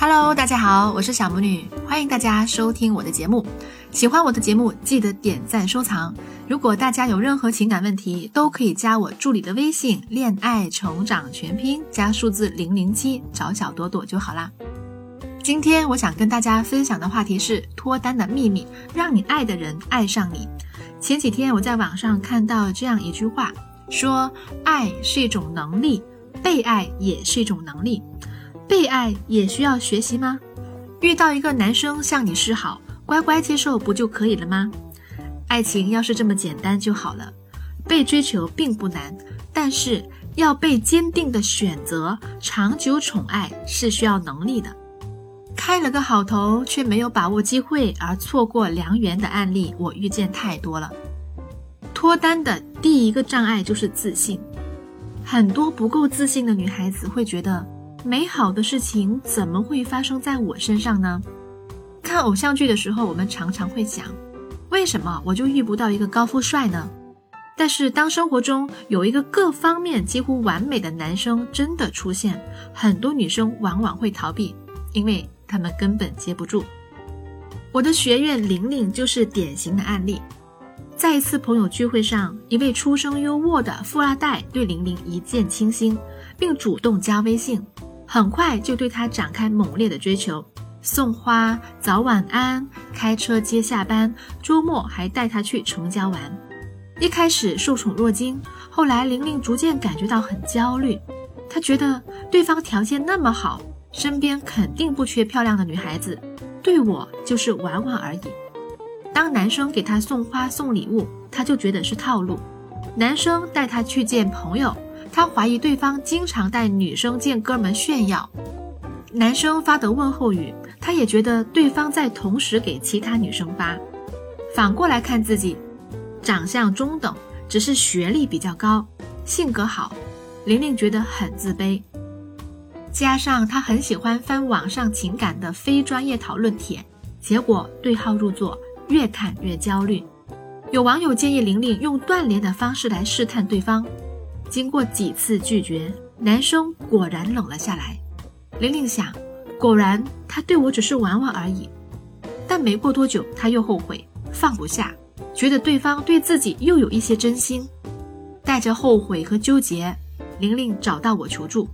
Hello，大家好，我是小魔女，欢迎大家收听我的节目。喜欢我的节目，记得点赞收藏。如果大家有任何情感问题，都可以加我助理的微信“恋爱成长全拼”加数字零零七，找小朵朵就好啦。今天我想跟大家分享的话题是脱单的秘密，让你爱的人爱上你。前几天我在网上看到这样一句话，说爱是一种能力，被爱也是一种能力。被爱也需要学习吗？遇到一个男生向你示好，乖乖接受不就可以了吗？爱情要是这么简单就好了。被追求并不难，但是要被坚定的选择，长久宠爱是需要能力的。开了个好头却没有把握机会而错过良缘的案例，我遇见太多了。脱单的第一个障碍就是自信，很多不够自信的女孩子会觉得。美好的事情怎么会发生在我身上呢？看偶像剧的时候，我们常常会想，为什么我就遇不到一个高富帅呢？但是当生活中有一个各方面几乎完美的男生真的出现，很多女生往往会逃避，因为他们根本接不住。我的学院玲玲就是典型的案例。在一次朋友聚会上，一位出生优渥的富二代对玲玲一见倾心，并主动加微信。很快就对他展开猛烈的追求，送花、早晚安、开车接下班，周末还带他去城郊玩。一开始受宠若惊，后来玲玲逐渐感觉到很焦虑。她觉得对方条件那么好，身边肯定不缺漂亮的女孩子，对我就是玩玩而已。当男生给她送花送礼物，她就觉得是套路；男生带她去见朋友。他怀疑对方经常带女生见哥们炫耀，男生发的问候语，他也觉得对方在同时给其他女生发。反过来看自己，长相中等，只是学历比较高，性格好，玲玲觉得很自卑。加上她很喜欢翻网上情感的非专业讨论帖，结果对号入座，越看越焦虑。有网友建议玲玲用断联的方式来试探对方。经过几次拒绝，男生果然冷了下来。玲玲想，果然他对我只是玩玩而已。但没过多久，他又后悔，放不下，觉得对方对自己又有一些真心。带着后悔和纠结，玲玲找到我求助。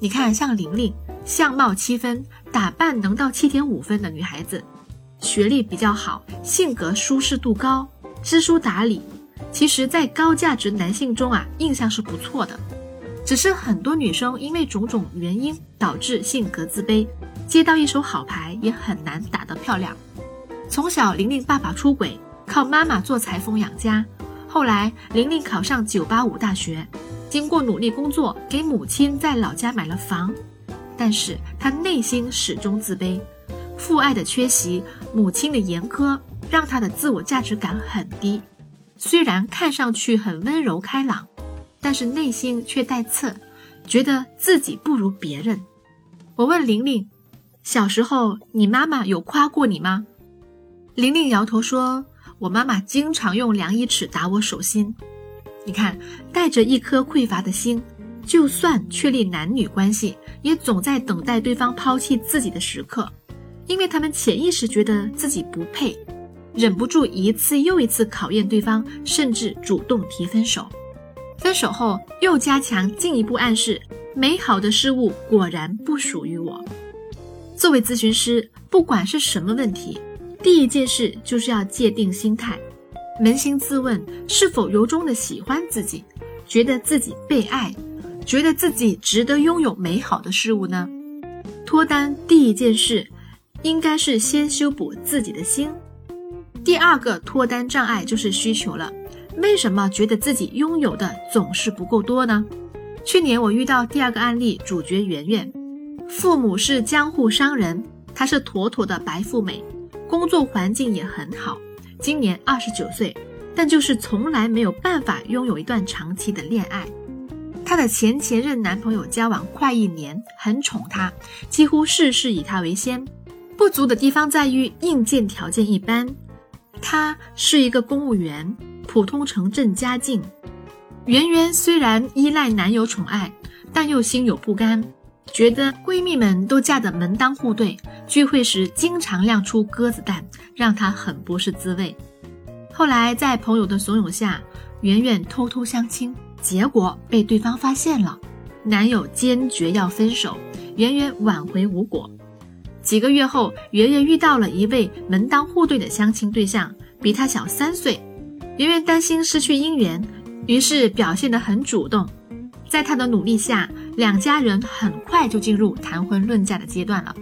你看，像玲玲，相貌七分，打扮能到七点五分的女孩子，学历比较好，性格舒适度高，知书达理。其实，在高价值男性中啊，印象是不错的，只是很多女生因为种种原因导致性格自卑，接到一手好牌也很难打得漂亮。从小，玲玲爸爸出轨，靠妈妈做裁缝养家。后来，玲玲考上985大学，经过努力工作，给母亲在老家买了房，但是她内心始终自卑，父爱的缺席，母亲的严苛，让她的自我价值感很低。虽然看上去很温柔开朗，但是内心却带刺，觉得自己不如别人。我问玲玲：“小时候你妈妈有夸过你吗？”玲玲摇头说：“我妈妈经常用量衣尺打我手心。”你看，带着一颗匮乏的心，就算确立男女关系，也总在等待对方抛弃自己的时刻，因为他们潜意识觉得自己不配。忍不住一次又一次考验对方，甚至主动提分手。分手后又加强进一步暗示，美好的事物果然不属于我。作为咨询师，不管是什么问题，第一件事就是要界定心态，扪心自问，是否由衷的喜欢自己，觉得自己被爱，觉得自己值得拥有美好的事物呢？脱单第一件事，应该是先修补自己的心。第二个脱单障碍就是需求了。为什么觉得自己拥有的总是不够多呢？去年我遇到第二个案例，主角圆圆，父母是江户商人，她是妥妥的白富美，工作环境也很好。今年二十九岁，但就是从来没有办法拥有一段长期的恋爱。她的前前任男朋友交往快一年，很宠她，几乎事事以她为先。不足的地方在于硬件条件一般。她是一个公务员，普通城镇家境。圆圆虽然依赖男友宠爱，但又心有不甘，觉得闺蜜们都嫁得门当户对，聚会时经常亮出鸽子蛋，让她很不是滋味。后来在朋友的怂恿下，圆圆偷偷相亲，结果被对方发现了，男友坚决要分手，圆圆挽回无果。几个月后，圆圆遇到了一位门当户对的相亲对象，比她小三岁。圆圆担心失去姻缘，于是表现得很主动。在她的努力下，两家人很快就进入谈婚论嫁的阶段了。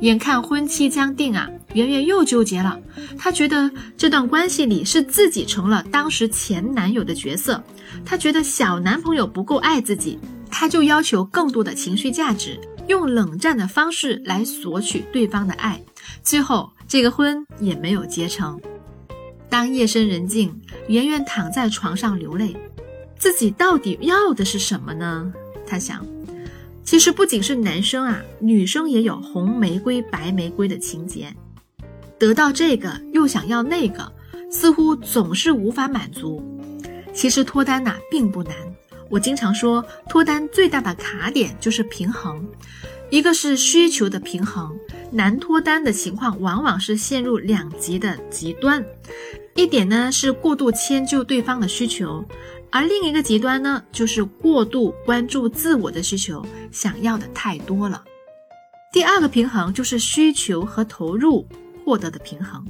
眼看婚期将定啊，圆圆又纠结了。她觉得这段关系里是自己成了当时前男友的角色，她觉得小男朋友不够爱自己，她就要求更多的情绪价值，用冷战的方式来索取对方的爱。最后，这个婚也没有结成。当夜深人静，圆圆躺在床上流泪，自己到底要的是什么呢？她想，其实不仅是男生啊，女生也有红玫瑰、白玫瑰的情节，得到这个又想要那个，似乎总是无法满足。其实脱单呐并不难，我经常说，脱单最大的卡点就是平衡。一个是需求的平衡，难脱单的情况往往是陷入两极的极端。一点呢是过度迁就对方的需求，而另一个极端呢就是过度关注自我的需求，想要的太多了。第二个平衡就是需求和投入获得的平衡。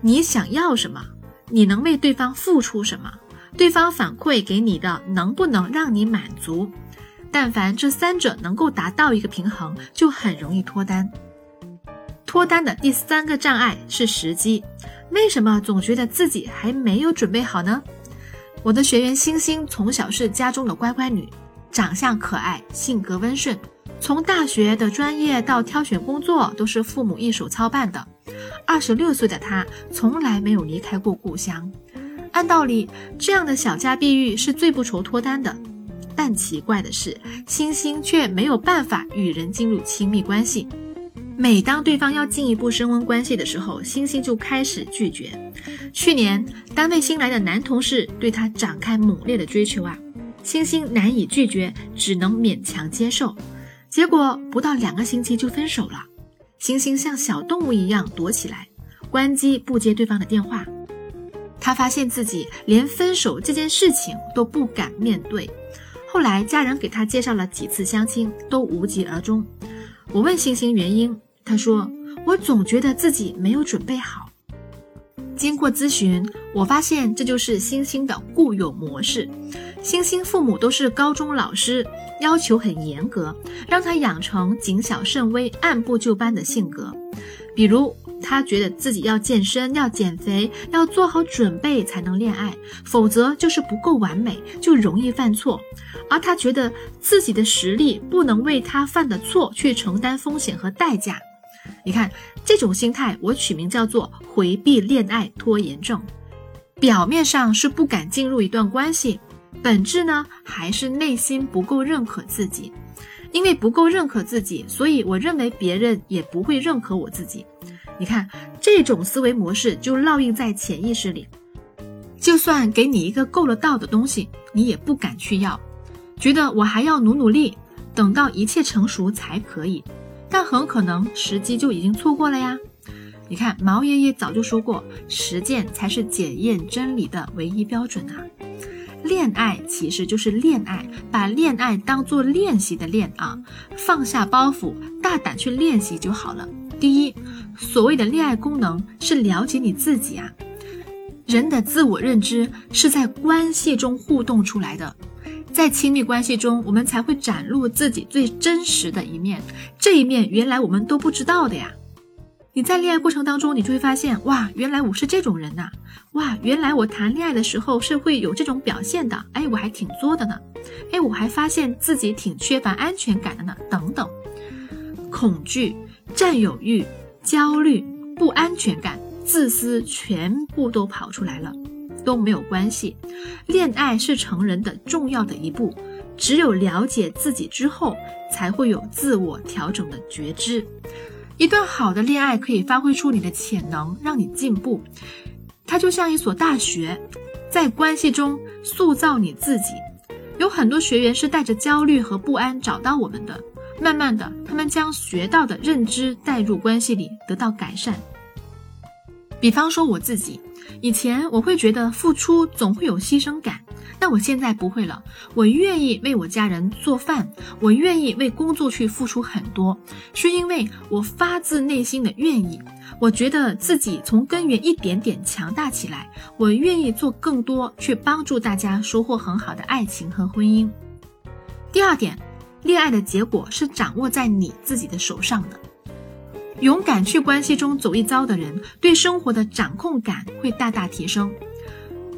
你想要什么？你能为对方付出什么？对方反馈给你的能不能让你满足？但凡这三者能够达到一个平衡，就很容易脱单。脱单的第三个障碍是时机。为什么总觉得自己还没有准备好呢？我的学员星星从小是家中的乖乖女，长相可爱，性格温顺。从大学的专业到挑选工作，都是父母一手操办的。二十六岁的她从来没有离开过故乡。按道理，这样的小家碧玉是最不愁脱单的。但奇怪的是，星星却没有办法与人进入亲密关系。每当对方要进一步升温关系的时候，星星就开始拒绝。去年，单位新来的男同事对她展开猛烈的追求啊，星星难以拒绝，只能勉强接受。结果不到两个星期就分手了。星星像小动物一样躲起来，关机不接对方的电话。他发现自己连分手这件事情都不敢面对。后来，家人给他介绍了几次相亲，都无疾而终。我问星星原因，他说：“我总觉得自己没有准备好。”经过咨询，我发现这就是星星的固有模式。星星父母都是高中老师，要求很严格，让他养成谨小慎微、按部就班的性格。比如，他觉得自己要健身、要减肥、要做好准备才能恋爱，否则就是不够完美，就容易犯错。而他觉得自己的实力不能为他犯的错去承担风险和代价。你看这种心态，我取名叫做回避恋爱拖延症。表面上是不敢进入一段关系，本质呢还是内心不够认可自己。因为不够认可自己，所以我认为别人也不会认可我自己。你看，这种思维模式就烙印在潜意识里。就算给你一个够了到的东西，你也不敢去要，觉得我还要努努力，等到一切成熟才可以。但很可能时机就已经错过了呀。你看，毛爷爷早就说过，实践才是检验真理的唯一标准啊。恋爱其实就是恋爱，把恋爱当做练习的练啊，放下包袱，大胆去练习就好了。第一，所谓的恋爱功能是了解你自己啊。人的自我认知是在关系中互动出来的，在亲密关系中，我们才会展露自己最真实的一面。这一面原来我们都不知道的呀。你在恋爱过程当中，你就会发现，哇，原来我是这种人呐！哇，原来我谈恋爱的时候是会有这种表现的。哎，我还挺作的呢。哎，我还发现自己挺缺乏安全感的呢。等等，恐惧、占有欲、焦虑、不安全感、自私，全部都跑出来了，都没有关系。恋爱是成人的重要的一步，只有了解自己之后，才会有自我调整的觉知。一段好的恋爱可以发挥出你的潜能，让你进步。它就像一所大学，在关系中塑造你自己。有很多学员是带着焦虑和不安找到我们的，慢慢的，他们将学到的认知带入关系里，得到改善。比方说我自己，以前我会觉得付出总会有牺牲感，但我现在不会了。我愿意为我家人做饭，我愿意为工作去付出很多，是因为我发自内心的愿意。我觉得自己从根源一点点强大起来，我愿意做更多，去帮助大家收获很好的爱情和婚姻。第二点，恋爱的结果是掌握在你自己的手上的。勇敢去关系中走一遭的人，对生活的掌控感会大大提升。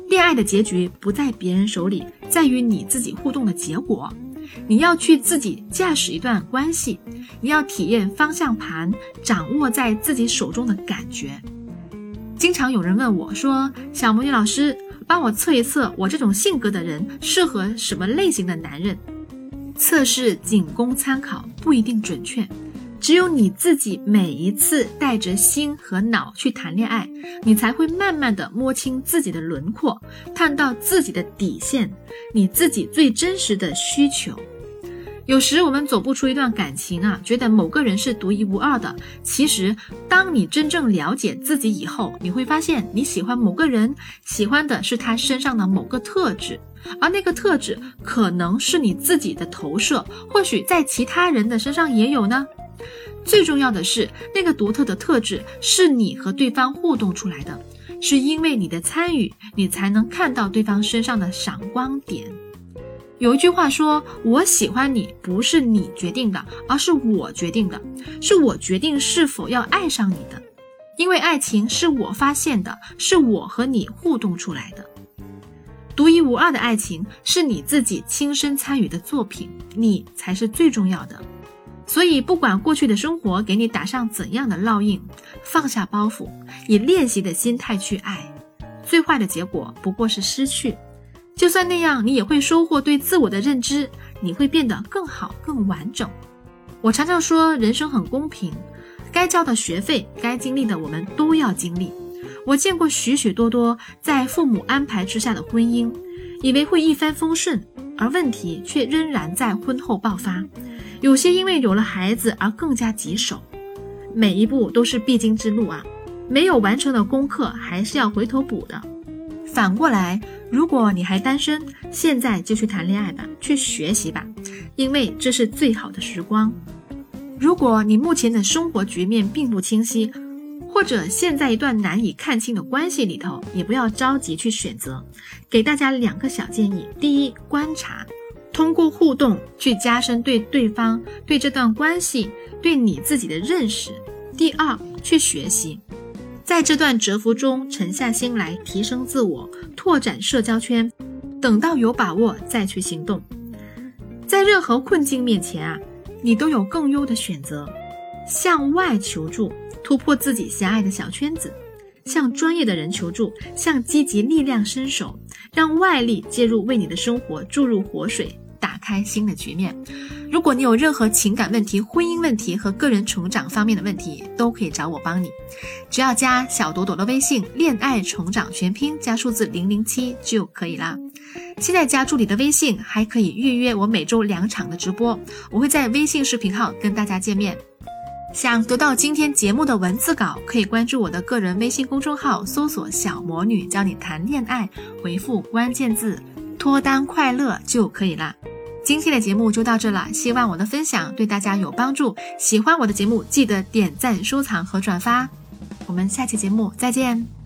恋爱的结局不在别人手里，在于你自己互动的结果。你要去自己驾驶一段关系，你要体验方向盘掌握在自己手中的感觉。经常有人问我说：“小魔女老师，帮我测一测，我这种性格的人适合什么类型的男人？”测试仅供参考，不一定准确。只有你自己每一次带着心和脑去谈恋爱，你才会慢慢的摸清自己的轮廓，看到自己的底线，你自己最真实的需求。有时我们走不出一段感情啊，觉得某个人是独一无二的。其实，当你真正了解自己以后，你会发现你喜欢某个人，喜欢的是他身上的某个特质，而那个特质可能是你自己的投射，或许在其他人的身上也有呢。最重要的是，那个独特的特质是你和对方互动出来的，是因为你的参与，你才能看到对方身上的闪光点。有一句话说：“我喜欢你，不是你决定的，而是我决定的，是我决定是否要爱上你的。因为爱情是我发现的，是我和你互动出来的，独一无二的爱情是你自己亲身参与的作品，你才是最重要的。”所以，不管过去的生活给你打上怎样的烙印，放下包袱，以练习的心态去爱。最坏的结果不过是失去，就算那样，你也会收获对自我的认知，你会变得更好、更完整。我常常说，人生很公平，该交的学费，该经历的，我们都要经历。我见过许许多多在父母安排之下的婚姻，以为会一帆风顺，而问题却仍然在婚后爆发。有些因为有了孩子而更加棘手，每一步都是必经之路啊！没有完成的功课还是要回头补的。反过来，如果你还单身，现在就去谈恋爱吧，去学习吧，因为这是最好的时光。如果你目前的生活局面并不清晰，或者现在一段难以看清的关系里头，也不要着急去选择。给大家两个小建议：第一，观察。通过互动去加深对对方、对这段关系、对你自己的认识。第二，去学习，在这段蛰伏中沉下心来提升自我，拓展社交圈。等到有把握再去行动。在任何困境面前啊，你都有更优的选择：向外求助，突破自己狭隘的小圈子；向专业的人求助，向积极力量伸手，让外力介入，为你的生活注入活水。打开新的局面。如果你有任何情感问题、婚姻问题和个人成长方面的问题，都可以找我帮你。只要加小朵朵的微信“恋爱成长全拼”加数字零零七就可以啦。现在加助理的微信，还可以预约我每周两场的直播，我会在微信视频号跟大家见面。想得到今天节目的文字稿，可以关注我的个人微信公众号，搜索“小魔女教你谈恋爱”，回复关键字“脱单快乐”就可以啦。今天的节目就到这了，希望我的分享对大家有帮助。喜欢我的节目，记得点赞、收藏和转发。我们下期节目再见。